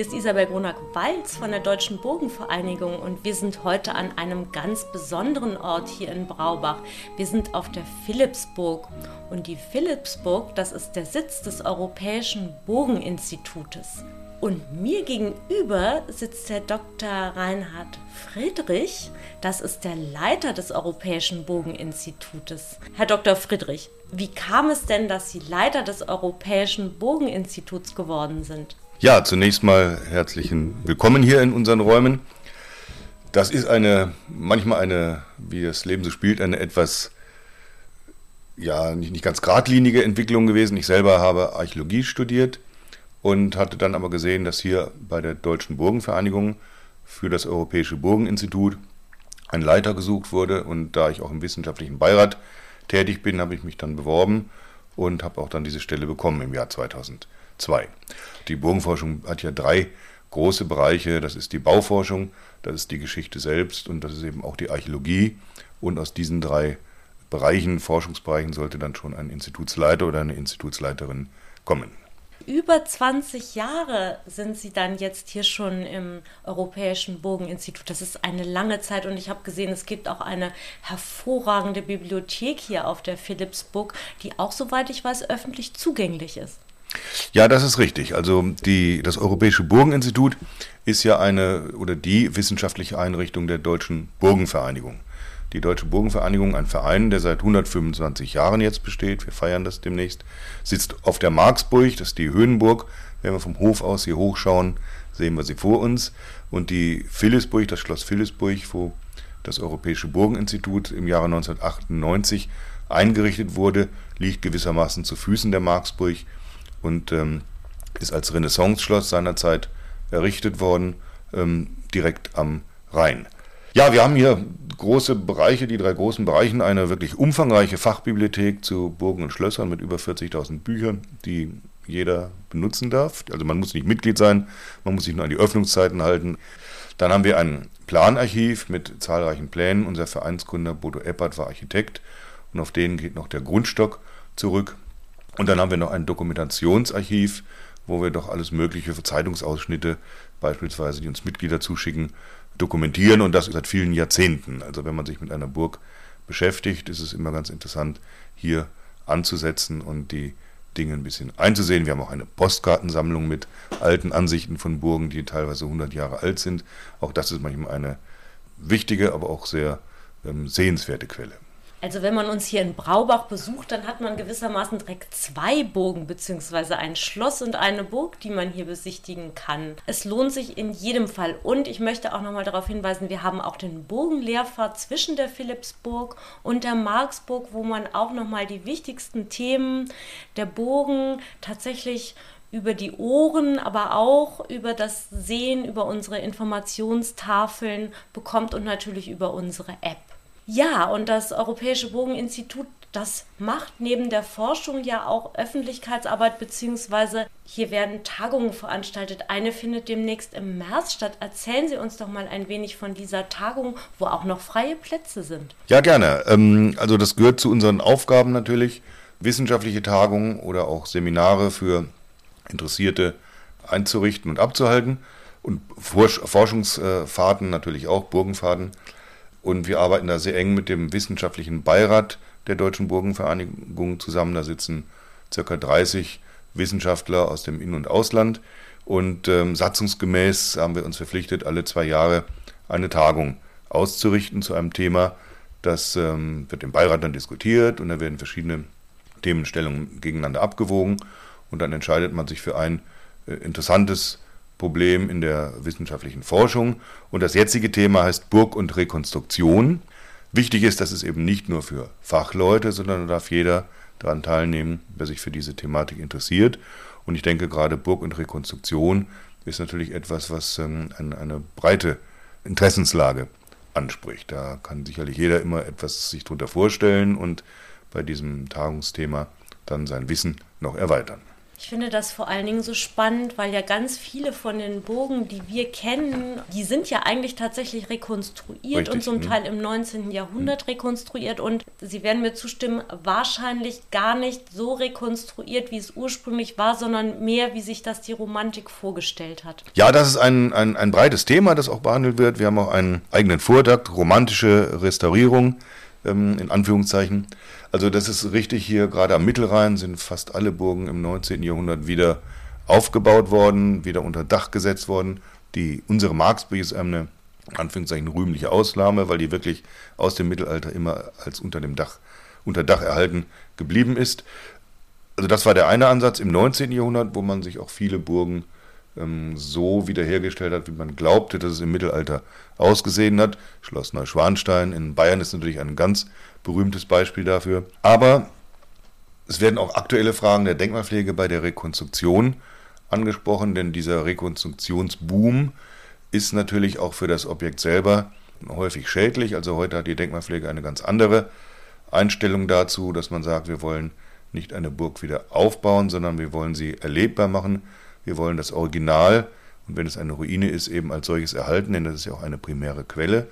hier ist Isabel Gronack-Walz von der Deutschen Burgenvereinigung und wir sind heute an einem ganz besonderen Ort hier in Braubach. Wir sind auf der Philipsburg und die Philipsburg, das ist der Sitz des Europäischen Burgeninstitutes. Und mir gegenüber sitzt der Dr. Reinhard Friedrich. Das ist der Leiter des Europäischen Bogeninstitutes. Herr Dr. Friedrich, wie kam es denn, dass Sie Leiter des Europäischen Bogeninstituts geworden sind? Ja, zunächst mal herzlichen Willkommen hier in unseren Räumen. Das ist eine, manchmal eine, wie das Leben so spielt, eine etwas, ja, nicht, nicht ganz geradlinige Entwicklung gewesen. Ich selber habe Archäologie studiert und hatte dann aber gesehen, dass hier bei der Deutschen Burgenvereinigung für das Europäische Burgeninstitut ein Leiter gesucht wurde und da ich auch im wissenschaftlichen Beirat tätig bin, habe ich mich dann beworben und habe auch dann diese Stelle bekommen im Jahr 2002. Die Burgenforschung hat ja drei große Bereiche. Das ist die Bauforschung, das ist die Geschichte selbst und das ist eben auch die Archäologie. Und aus diesen drei Bereichen, Forschungsbereichen, sollte dann schon ein Institutsleiter oder eine Institutsleiterin kommen über 20 Jahre sind Sie dann jetzt hier schon im Europäischen Bogeninstitut. Das ist eine lange Zeit und ich habe gesehen, es gibt auch eine hervorragende Bibliothek hier auf der Philipsburg, die auch, soweit ich weiß, öffentlich zugänglich ist. Ja, das ist richtig. Also die, das Europäische Burgeninstitut ist ja eine oder die wissenschaftliche Einrichtung der Deutschen Burgenvereinigung die Deutsche Burgenvereinigung, ein Verein, der seit 125 Jahren jetzt besteht, wir feiern das demnächst, sitzt auf der Marksburg, das ist die Höhenburg. Wenn wir vom Hof aus hier hochschauen, sehen wir sie vor uns. Und die Philipsburg, das Schloss Philipsburg, wo das Europäische Burgeninstitut im Jahre 1998 eingerichtet wurde, liegt gewissermaßen zu Füßen der Marksburg und ähm, ist als Renaissance-Schloss seinerzeit errichtet worden, ähm, direkt am Rhein. Ja, wir haben hier große Bereiche, die drei großen Bereichen, eine wirklich umfangreiche Fachbibliothek zu Burgen und Schlössern mit über 40.000 Büchern, die jeder benutzen darf. Also man muss nicht Mitglied sein, man muss sich nur an die Öffnungszeiten halten. Dann haben wir ein Planarchiv mit zahlreichen Plänen. Unser Vereinsgründer Bodo Eppert war Architekt und auf denen geht noch der Grundstock zurück. Und dann haben wir noch ein Dokumentationsarchiv, wo wir doch alles Mögliche für Zeitungsausschnitte, beispielsweise, die uns Mitglieder zuschicken, dokumentieren und das seit vielen Jahrzehnten. Also wenn man sich mit einer Burg beschäftigt, ist es immer ganz interessant, hier anzusetzen und die Dinge ein bisschen einzusehen. Wir haben auch eine Postkartensammlung mit alten Ansichten von Burgen, die teilweise 100 Jahre alt sind. Auch das ist manchmal eine wichtige, aber auch sehr ähm, sehenswerte Quelle. Also wenn man uns hier in Braubach besucht, dann hat man gewissermaßen direkt zwei Burgen, beziehungsweise ein Schloss und eine Burg, die man hier besichtigen kann. Es lohnt sich in jedem Fall. Und ich möchte auch nochmal darauf hinweisen, wir haben auch den Burgenlehrfahrt zwischen der Philipsburg und der Marksburg, wo man auch nochmal die wichtigsten Themen der Burgen tatsächlich über die Ohren, aber auch über das Sehen, über unsere Informationstafeln bekommt und natürlich über unsere App. Ja, und das Europäische Bogeninstitut, das macht neben der Forschung ja auch Öffentlichkeitsarbeit, beziehungsweise hier werden Tagungen veranstaltet. Eine findet demnächst im März statt. Erzählen Sie uns doch mal ein wenig von dieser Tagung, wo auch noch freie Plätze sind. Ja, gerne. Ähm, also das gehört zu unseren Aufgaben natürlich, wissenschaftliche Tagungen oder auch Seminare für Interessierte einzurichten und abzuhalten. Und Forschungsfahrten natürlich auch, Burgenfahrten. Und wir arbeiten da sehr eng mit dem wissenschaftlichen Beirat der Deutschen Burgenvereinigung zusammen. Da sitzen circa 30 Wissenschaftler aus dem In- und Ausland. Und ähm, satzungsgemäß haben wir uns verpflichtet, alle zwei Jahre eine Tagung auszurichten zu einem Thema. Das ähm, wird im Beirat dann diskutiert und da werden verschiedene Themenstellungen gegeneinander abgewogen. Und dann entscheidet man sich für ein äh, interessantes Problem in der wissenschaftlichen Forschung. Und das jetzige Thema heißt Burg und Rekonstruktion. Wichtig ist, dass es eben nicht nur für Fachleute, sondern da darf jeder daran teilnehmen, wer sich für diese Thematik interessiert. Und ich denke, gerade Burg und Rekonstruktion ist natürlich etwas, was ähm, eine, breite Interessenslage anspricht. Da kann sicherlich jeder immer etwas sich darunter vorstellen und bei diesem Tagungsthema dann sein Wissen noch erweitern. Ich finde das vor allen Dingen so spannend, weil ja ganz viele von den Burgen, die wir kennen, die sind ja eigentlich tatsächlich rekonstruiert Richtig. und zum mhm. Teil im 19. Jahrhundert mhm. rekonstruiert. Und Sie werden mir zustimmen, wahrscheinlich gar nicht so rekonstruiert, wie es ursprünglich war, sondern mehr, wie sich das die Romantik vorgestellt hat. Ja, das ist ein, ein, ein breites Thema, das auch behandelt wird. Wir haben auch einen eigenen Vortrag, romantische Restaurierung in Anführungszeichen. Also das ist richtig hier, gerade am Mittelrhein sind fast alle Burgen im 19. Jahrhundert wieder aufgebaut worden, wieder unter Dach gesetzt worden. Die, unsere Marksburg ist eine Anführungszeichen rühmliche Ausnahme, weil die wirklich aus dem Mittelalter immer als unter dem Dach, unter Dach erhalten geblieben ist. Also das war der eine Ansatz im 19. Jahrhundert, wo man sich auch viele Burgen ähm, so wiederhergestellt hat, wie man glaubte, dass es im Mittelalter ausgesehen hat. Schloss Neuschwanstein in Bayern ist natürlich ein ganz berühmtes Beispiel dafür. Aber es werden auch aktuelle Fragen der Denkmalpflege bei der Rekonstruktion angesprochen, denn dieser Rekonstruktionsboom ist natürlich auch für das Objekt selber häufig schädlich. Also heute hat die Denkmalpflege eine ganz andere Einstellung dazu, dass man sagt, wir wollen nicht eine Burg wieder aufbauen, sondern wir wollen sie erlebbar machen. Wir wollen das Original und wenn es eine Ruine ist, eben als solches erhalten, denn das ist ja auch eine primäre Quelle.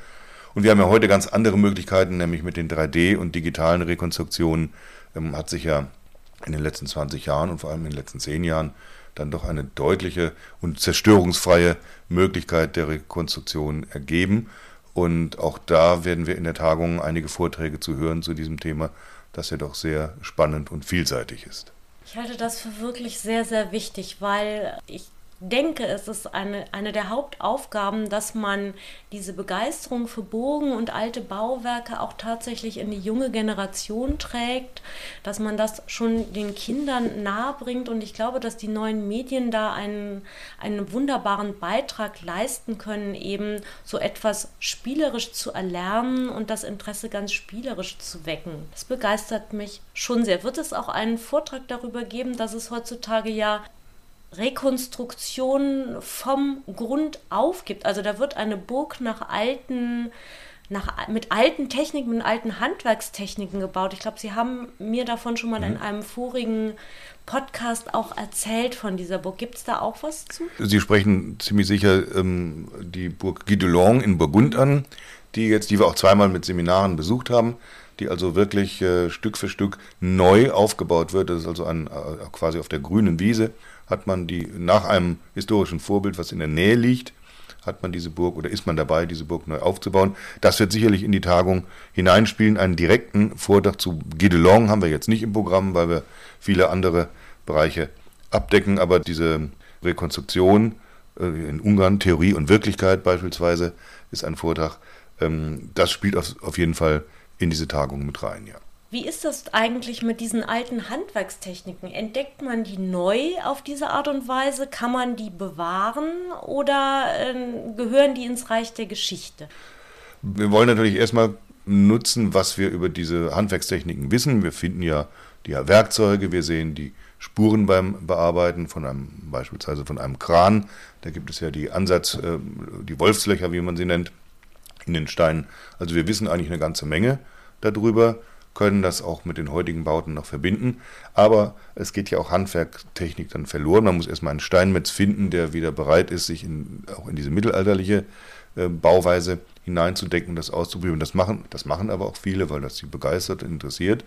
Und wir haben ja heute ganz andere Möglichkeiten, nämlich mit den 3D- und digitalen Rekonstruktionen ähm, hat sich ja in den letzten 20 Jahren und vor allem in den letzten 10 Jahren dann doch eine deutliche und zerstörungsfreie Möglichkeit der Rekonstruktion ergeben. Und auch da werden wir in der Tagung einige Vorträge zu hören zu diesem Thema, das ja doch sehr spannend und vielseitig ist. Ich halte das für wirklich sehr, sehr wichtig, weil ich denke, es ist eine, eine der Hauptaufgaben, dass man diese Begeisterung für Burgen und alte Bauwerke auch tatsächlich in die junge Generation trägt, dass man das schon den Kindern nahebringt. Und ich glaube, dass die neuen Medien da einen, einen wunderbaren Beitrag leisten können, eben so etwas spielerisch zu erlernen und das Interesse ganz spielerisch zu wecken. Das begeistert mich schon sehr. Wird es auch einen Vortrag darüber geben, dass es heutzutage ja Rekonstruktion vom Grund auf gibt. Also da wird eine Burg nach alten, nach, mit alten Techniken, mit alten Handwerkstechniken gebaut. Ich glaube, Sie haben mir davon schon mal mhm. in einem vorigen Podcast auch erzählt von dieser Burg. Gibt es da auch was zu? Sie sprechen ziemlich sicher ähm, die Burg Guidelon in Burgund an, die jetzt, die wir auch zweimal mit Seminaren besucht haben, die also wirklich äh, Stück für Stück neu aufgebaut wird. Das ist also ein, äh, quasi auf der grünen Wiese hat man die nach einem historischen Vorbild, was in der Nähe liegt, hat man diese Burg oder ist man dabei, diese Burg neu aufzubauen. Das wird sicherlich in die Tagung hineinspielen. Einen direkten Vortrag zu Guidelon haben wir jetzt nicht im Programm, weil wir viele andere Bereiche abdecken, aber diese Rekonstruktion äh, in Ungarn, Theorie und Wirklichkeit beispielsweise, ist ein Vortrag. Ähm, das spielt auf jeden Fall in diese Tagung mit rein, ja. Wie ist das eigentlich mit diesen alten Handwerkstechniken? Entdeckt man die neu auf diese Art und Weise? Kann man die bewahren oder äh, gehören die ins Reich der Geschichte? Wir wollen natürlich erstmal nutzen, was wir über diese Handwerkstechniken wissen. Wir finden ja die Werkzeuge, wir sehen die Spuren beim Bearbeiten von einem, beispielsweise von einem Kran. Da gibt es ja die Ansatz, äh, die Wolfslöcher, wie man sie nennt, in den Steinen. Also wir wissen eigentlich eine ganze Menge darüber können das auch mit den heutigen Bauten noch verbinden. Aber es geht ja auch Handwerktechnik dann verloren. Man muss erstmal einen Steinmetz finden, der wieder bereit ist, sich in, auch in diese mittelalterliche äh, Bauweise hineinzudenken, das auszuprobieren. Das machen, das machen aber auch viele, weil das sie begeistert interessiert.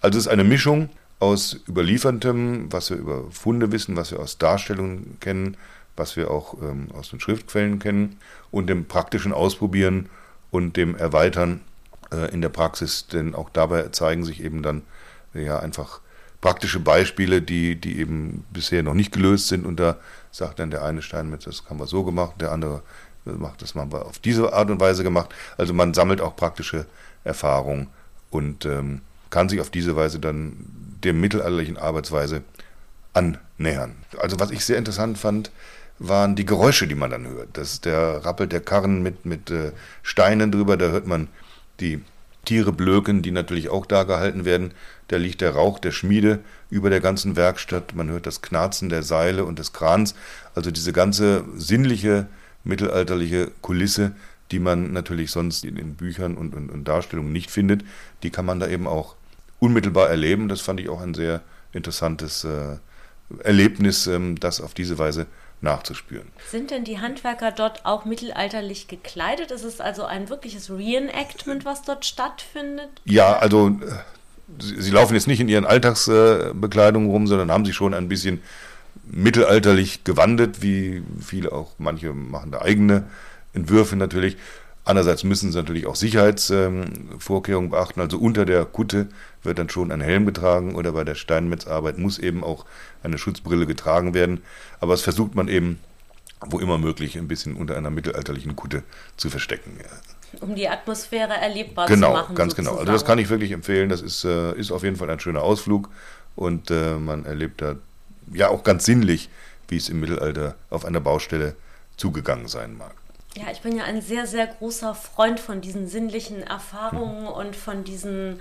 Also es ist eine Mischung aus Überliefertem, was wir über Funde wissen, was wir aus Darstellungen kennen, was wir auch ähm, aus den Schriftquellen kennen und dem praktischen Ausprobieren und dem Erweitern in der Praxis, denn auch dabei zeigen sich eben dann ja einfach praktische Beispiele, die, die eben bisher noch nicht gelöst sind und da sagt dann der eine Steinmetz, das haben wir so gemacht, der andere macht das haben wir auf diese Art und Weise gemacht. Also man sammelt auch praktische Erfahrungen und ähm, kann sich auf diese Weise dann der mittelalterlichen Arbeitsweise annähern. Also was ich sehr interessant fand, waren die Geräusche, die man dann hört. Das ist der Rappel der Karren mit, mit äh, Steinen drüber, da hört man die Tiere blöken, die natürlich auch da gehalten werden. Da liegt der Rauch der Schmiede über der ganzen Werkstatt. Man hört das Knarzen der Seile und des Krans. Also diese ganze sinnliche, mittelalterliche Kulisse, die man natürlich sonst in den Büchern und, und, und Darstellungen nicht findet, die kann man da eben auch unmittelbar erleben. Das fand ich auch ein sehr interessantes äh, Erlebnis, ähm, das auf diese Weise nachzuspüren. Sind denn die Handwerker dort auch mittelalterlich gekleidet? Ist es also ein wirkliches Reenactment, was dort stattfindet? Ja, also äh, sie, sie laufen jetzt nicht in ihren Alltagsbekleidungen rum, sondern haben sich schon ein bisschen mittelalterlich gewandet, wie viele auch, manche machen da eigene Entwürfe natürlich. Andererseits müssen sie natürlich auch Sicherheitsvorkehrungen beachten. Also unter der Kutte wird dann schon ein Helm getragen oder bei der Steinmetzarbeit muss eben auch eine Schutzbrille getragen werden. Aber das versucht man eben, wo immer möglich, ein bisschen unter einer mittelalterlichen Kutte zu verstecken. Um die Atmosphäre erlebbar genau, zu machen. Genau, ganz genau. Also das kann ich wirklich empfehlen. Das ist, äh, ist auf jeden Fall ein schöner Ausflug und äh, man erlebt da ja auch ganz sinnlich, wie es im Mittelalter auf einer Baustelle zugegangen sein mag. Ja, ich bin ja ein sehr, sehr großer Freund von diesen sinnlichen Erfahrungen mhm. und von diesen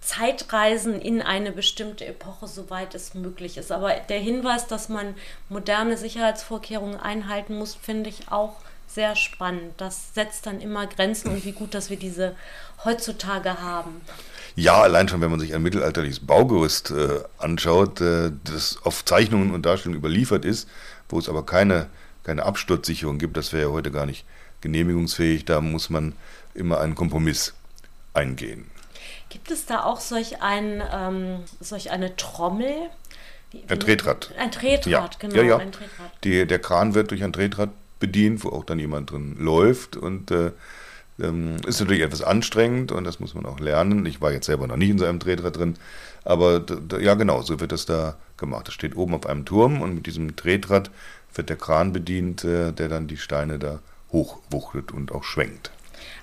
Zeitreisen in eine bestimmte Epoche, soweit es möglich ist. Aber der Hinweis, dass man moderne Sicherheitsvorkehrungen einhalten muss, finde ich auch sehr spannend. Das setzt dann immer Grenzen und wie gut, dass wir diese heutzutage haben. Ja, allein schon, wenn man sich ein mittelalterliches Baugerüst äh, anschaut, äh, das auf Zeichnungen und Darstellungen überliefert ist, wo es aber keine keine Absturzsicherung gibt, das wäre ja heute gar nicht genehmigungsfähig. Da muss man immer einen Kompromiss eingehen. Gibt es da auch solch, ein, ähm, solch eine Trommel? ein Tretrad. Ein Tretrad, ja. genau. Ja, ja. Ein Tretrad. Die, der Kran wird durch ein Tretrad bedient, wo auch dann jemand drin läuft und äh, ähm, ist natürlich etwas anstrengend und das muss man auch lernen. Ich war jetzt selber noch nicht in so einem Tretrad drin, aber ja genau, so wird das da gemacht. Das steht oben auf einem Turm und mit diesem Tretrad wird der Kran bedient, äh, der dann die Steine da hochwuchtet und auch schwenkt.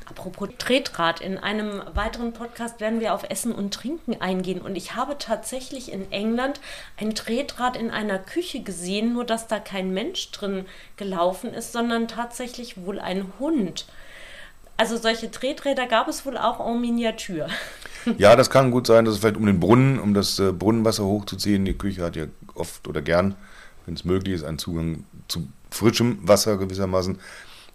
Apropos Tretrad, in einem weiteren Podcast werden wir auf Essen und Trinken eingehen. Und ich habe tatsächlich in England ein Tretrad in einer Küche gesehen, nur dass da kein Mensch drin gelaufen ist, sondern tatsächlich wohl ein Hund. Also solche Treträder gab es wohl auch en Miniatur. Ja, das kann gut sein, dass es vielleicht um den Brunnen, um das äh, Brunnenwasser hochzuziehen. Die Küche hat ja oft oder gern wenn es möglich ist, einen Zugang zu frischem Wasser gewissermaßen.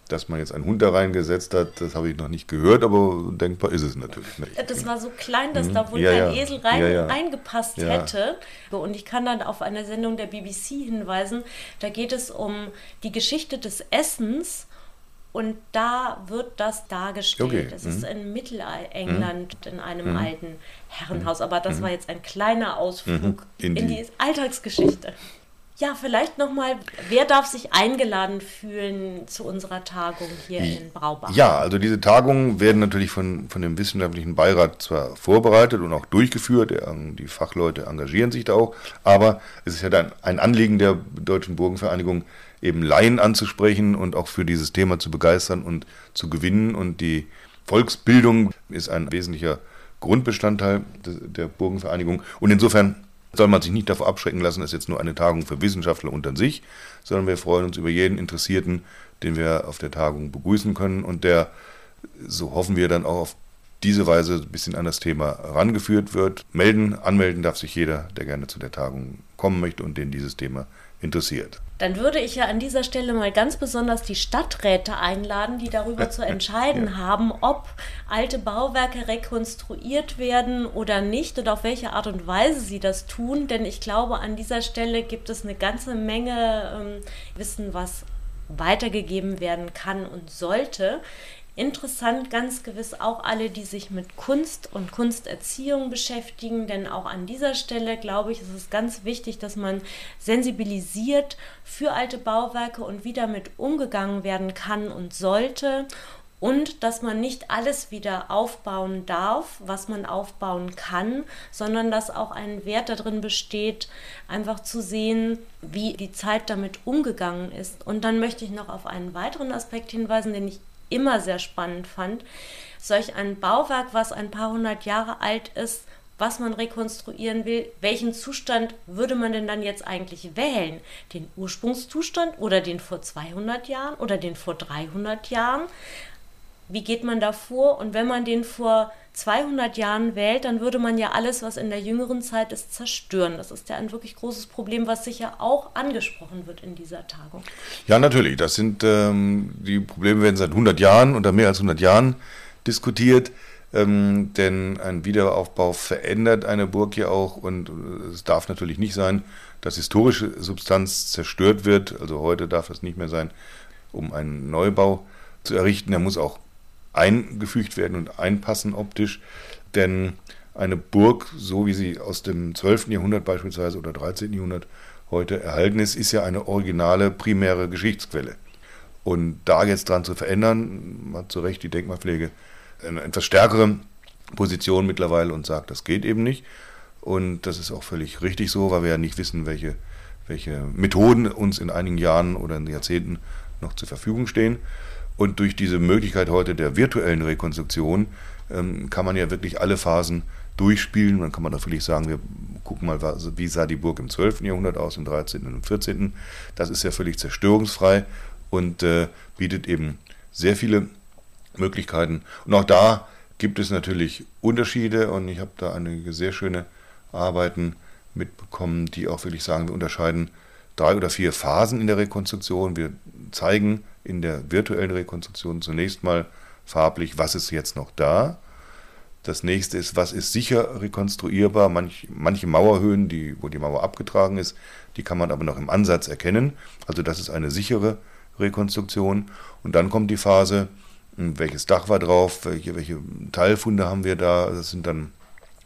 Dass man jetzt einen Hund da reingesetzt hat, das habe ich noch nicht gehört, aber denkbar ist es natürlich. Ne? Das war so klein, dass mhm. da wohl ja, kein ja. Esel rein, ja, reingepasst hätte. Und ich kann dann auf eine Sendung der BBC hinweisen. Da geht es um die Geschichte des Essens und da wird das dargestellt. Okay. Das mhm. ist in Mittelengland mhm. in einem mhm. alten Herrenhaus. Aber das mhm. war jetzt ein kleiner Ausflug mhm. in, in die, die Alltagsgeschichte. Ja, vielleicht nochmal, wer darf sich eingeladen fühlen zu unserer Tagung hier in Braubach? Ja, also diese Tagungen werden natürlich von, von dem wissenschaftlichen Beirat zwar vorbereitet und auch durchgeführt, die Fachleute engagieren sich da auch, aber es ist ja dann ein Anliegen der Deutschen Burgenvereinigung, eben Laien anzusprechen und auch für dieses Thema zu begeistern und zu gewinnen. Und die Volksbildung ist ein wesentlicher Grundbestandteil der Burgenvereinigung. Und insofern soll man sich nicht davor abschrecken lassen, es ist jetzt nur eine Tagung für Wissenschaftler unter sich, sondern wir freuen uns über jeden Interessierten, den wir auf der Tagung begrüßen können und der, so hoffen wir, dann auch auf diese Weise ein bisschen an das Thema rangeführt wird. Melden, anmelden darf sich jeder, der gerne zu der Tagung kommen möchte und den dieses Thema interessiert. Dann würde ich ja an dieser Stelle mal ganz besonders die Stadträte einladen, die darüber zu entscheiden ja. haben, ob alte Bauwerke rekonstruiert werden oder nicht und auf welche Art und Weise sie das tun. Denn ich glaube, an dieser Stelle gibt es eine ganze Menge ähm, Wissen, was weitergegeben werden kann und sollte. Interessant ganz gewiss auch alle, die sich mit Kunst und Kunsterziehung beschäftigen, denn auch an dieser Stelle, glaube ich, ist es ganz wichtig, dass man sensibilisiert für alte Bauwerke und wie damit umgegangen werden kann und sollte und dass man nicht alles wieder aufbauen darf, was man aufbauen kann, sondern dass auch ein Wert darin besteht, einfach zu sehen, wie die Zeit damit umgegangen ist. Und dann möchte ich noch auf einen weiteren Aspekt hinweisen, den ich immer sehr spannend fand. Solch ein Bauwerk, was ein paar hundert Jahre alt ist, was man rekonstruieren will, welchen Zustand würde man denn dann jetzt eigentlich wählen? Den Ursprungszustand oder den vor 200 Jahren oder den vor 300 Jahren? Wie geht man da vor? Und wenn man den vor 200 Jahren wählt, dann würde man ja alles, was in der jüngeren Zeit ist, zerstören. Das ist ja ein wirklich großes Problem, was sicher auch angesprochen wird in dieser Tagung. Ja, natürlich. Das sind ähm, die Probleme werden seit 100 Jahren oder mehr als 100 Jahren diskutiert. Ähm, denn ein Wiederaufbau verändert eine Burg ja auch und äh, es darf natürlich nicht sein, dass historische Substanz zerstört wird. Also heute darf es nicht mehr sein, um einen Neubau zu errichten. Er muss auch eingefügt werden und einpassen optisch, denn eine Burg, so wie sie aus dem 12. Jahrhundert beispielsweise oder 13. Jahrhundert heute erhalten ist, ist ja eine originale primäre Geschichtsquelle. Und da jetzt dran zu verändern, hat zu Recht die Denkmalpflege eine etwas stärkere Position mittlerweile und sagt, das geht eben nicht. Und das ist auch völlig richtig so, weil wir ja nicht wissen, welche, welche Methoden uns in einigen Jahren oder in Jahrzehnten noch zur Verfügung stehen. Und durch diese Möglichkeit heute der virtuellen Rekonstruktion ähm, kann man ja wirklich alle Phasen durchspielen. Dann kann man natürlich sagen, wir gucken mal, wie sah die Burg im 12. Jahrhundert aus, im 13. und im 14. Das ist ja völlig zerstörungsfrei und äh, bietet eben sehr viele Möglichkeiten. Und auch da gibt es natürlich Unterschiede und ich habe da einige sehr schöne Arbeiten mitbekommen, die auch wirklich sagen, wir unterscheiden drei oder vier Phasen in der Rekonstruktion. Wir zeigen in der virtuellen Rekonstruktion zunächst mal farblich, was ist jetzt noch da. Das nächste ist, was ist sicher rekonstruierbar. Manch, manche Mauerhöhen, die, wo die Mauer abgetragen ist, die kann man aber noch im Ansatz erkennen. Also das ist eine sichere Rekonstruktion. Und dann kommt die Phase, hm, welches Dach war drauf, welche, welche Teilfunde haben wir da. Das sind dann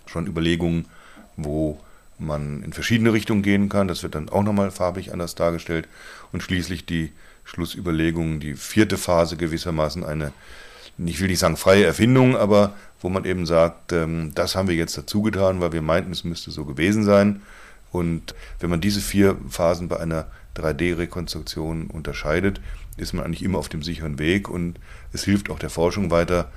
schon Überlegungen, wo man in verschiedene Richtungen gehen kann. Das wird dann auch nochmal farblich anders dargestellt. Und schließlich die Schlussüberlegungen, die vierte Phase gewissermaßen eine ich will nicht sagen freie Erfindung, aber wo man eben sagt, ähm, das haben wir jetzt dazu getan, weil wir meinten, es müsste so gewesen sein. Und wenn man diese vier Phasen bei einer 3D-Rekonstruktion unterscheidet, ist man eigentlich immer auf dem sicheren Weg und es hilft auch der Forschung weiter,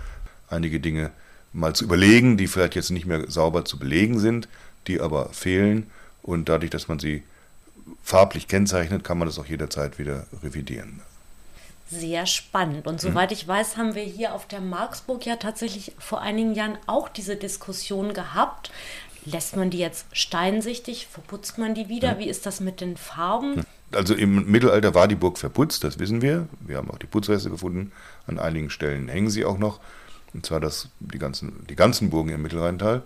einige Dinge mal zu überlegen, die vielleicht jetzt nicht mehr sauber zu belegen sind, die aber fehlen. Und dadurch, dass man sie farblich kennzeichnet, kann man das auch jederzeit wieder revidieren sehr spannend. Und soweit mhm. ich weiß, haben wir hier auf der Marksburg ja tatsächlich vor einigen Jahren auch diese Diskussion gehabt. Lässt man die jetzt steinsichtig? Verputzt man die wieder? Ja. Wie ist das mit den Farben? Also im Mittelalter war die Burg verputzt, das wissen wir. Wir haben auch die Putzreste gefunden. An einigen Stellen hängen sie auch noch. Und zwar das, die, ganzen, die ganzen Burgen im Mittelrheintal.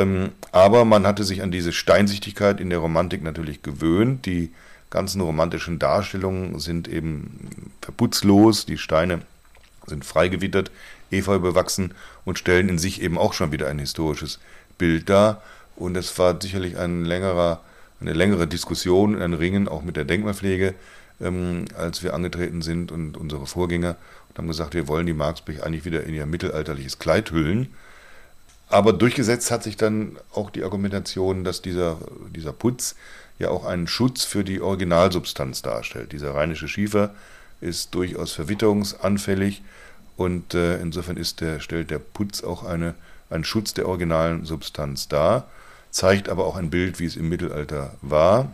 Ähm, aber man hatte sich an diese Steinsichtigkeit in der Romantik natürlich gewöhnt. Die ganzen romantischen Darstellungen sind eben verputzlos, die Steine sind freigewittert, efeu bewachsen und stellen in sich eben auch schon wieder ein historisches Bild dar. Und es war sicherlich ein längerer, eine längere Diskussion, ein Ringen auch mit der Denkmalpflege, ähm, als wir angetreten sind und unsere Vorgänger und haben gesagt, wir wollen die Marksburg eigentlich wieder in ihr mittelalterliches Kleid hüllen. Aber durchgesetzt hat sich dann auch die Argumentation, dass dieser, dieser Putz ja auch einen Schutz für die Originalsubstanz darstellt. Dieser rheinische Schiefer ist durchaus verwitterungsanfällig und äh, insofern ist der, stellt der Putz auch eine, einen Schutz der originalen Substanz dar, zeigt aber auch ein Bild, wie es im Mittelalter war.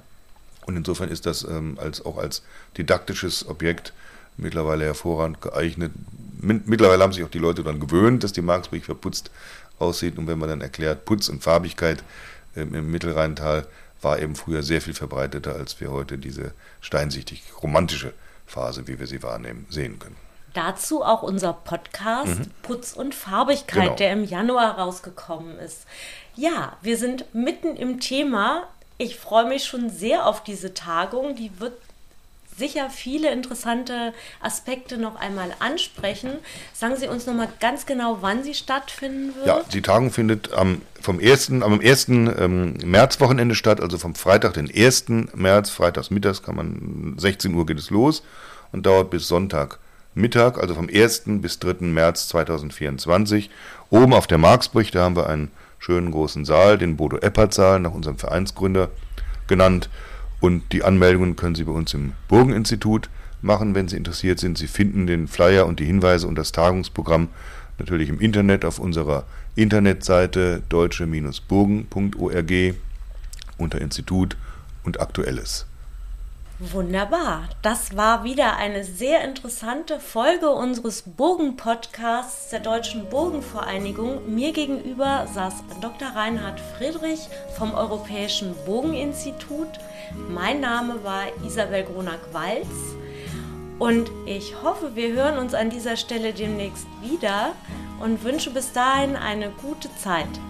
Und insofern ist das ähm, als, auch als didaktisches Objekt mittlerweile hervorragend geeignet. Mittlerweile haben sich auch die Leute daran gewöhnt, dass die Marksburg verputzt aussieht. Und wenn man dann erklärt, Putz und Farbigkeit ähm, im Mittelrheintal, war eben früher sehr viel verbreiteter, als wir heute diese steinsichtig romantische Phase, wie wir sie wahrnehmen, sehen können. Dazu auch unser Podcast mhm. Putz und Farbigkeit, genau. der im Januar rausgekommen ist. Ja, wir sind mitten im Thema. Ich freue mich schon sehr auf diese Tagung. Die wird sicher viele interessante Aspekte noch einmal ansprechen. Sagen Sie uns noch mal ganz genau, wann sie stattfinden wird. Ja, die Tagung findet am, vom 1., am 1. Ähm, Märzwochenende statt, also vom Freitag, den 1. März, freitags mittags kann man, 16 Uhr geht es los und dauert bis Sonntag Mittag, also vom 1. bis 3. März 2024. Oben auf der Marksbrüch, da haben wir einen schönen großen Saal, den Bodo-Eppert-Saal, nach unserem Vereinsgründer genannt. Und die Anmeldungen können Sie bei uns im Burgeninstitut machen, wenn Sie interessiert sind. Sie finden den Flyer und die Hinweise und das Tagungsprogramm natürlich im Internet auf unserer Internetseite deutsche-burgen.org unter Institut und Aktuelles. Wunderbar. Das war wieder eine sehr interessante Folge unseres Burgen-Podcasts der Deutschen Burgenvereinigung. Mir gegenüber saß Dr. Reinhard Friedrich vom Europäischen Burgeninstitut. Mein Name war Isabel Gronak-Walz und ich hoffe, wir hören uns an dieser Stelle demnächst wieder und wünsche bis dahin eine gute Zeit.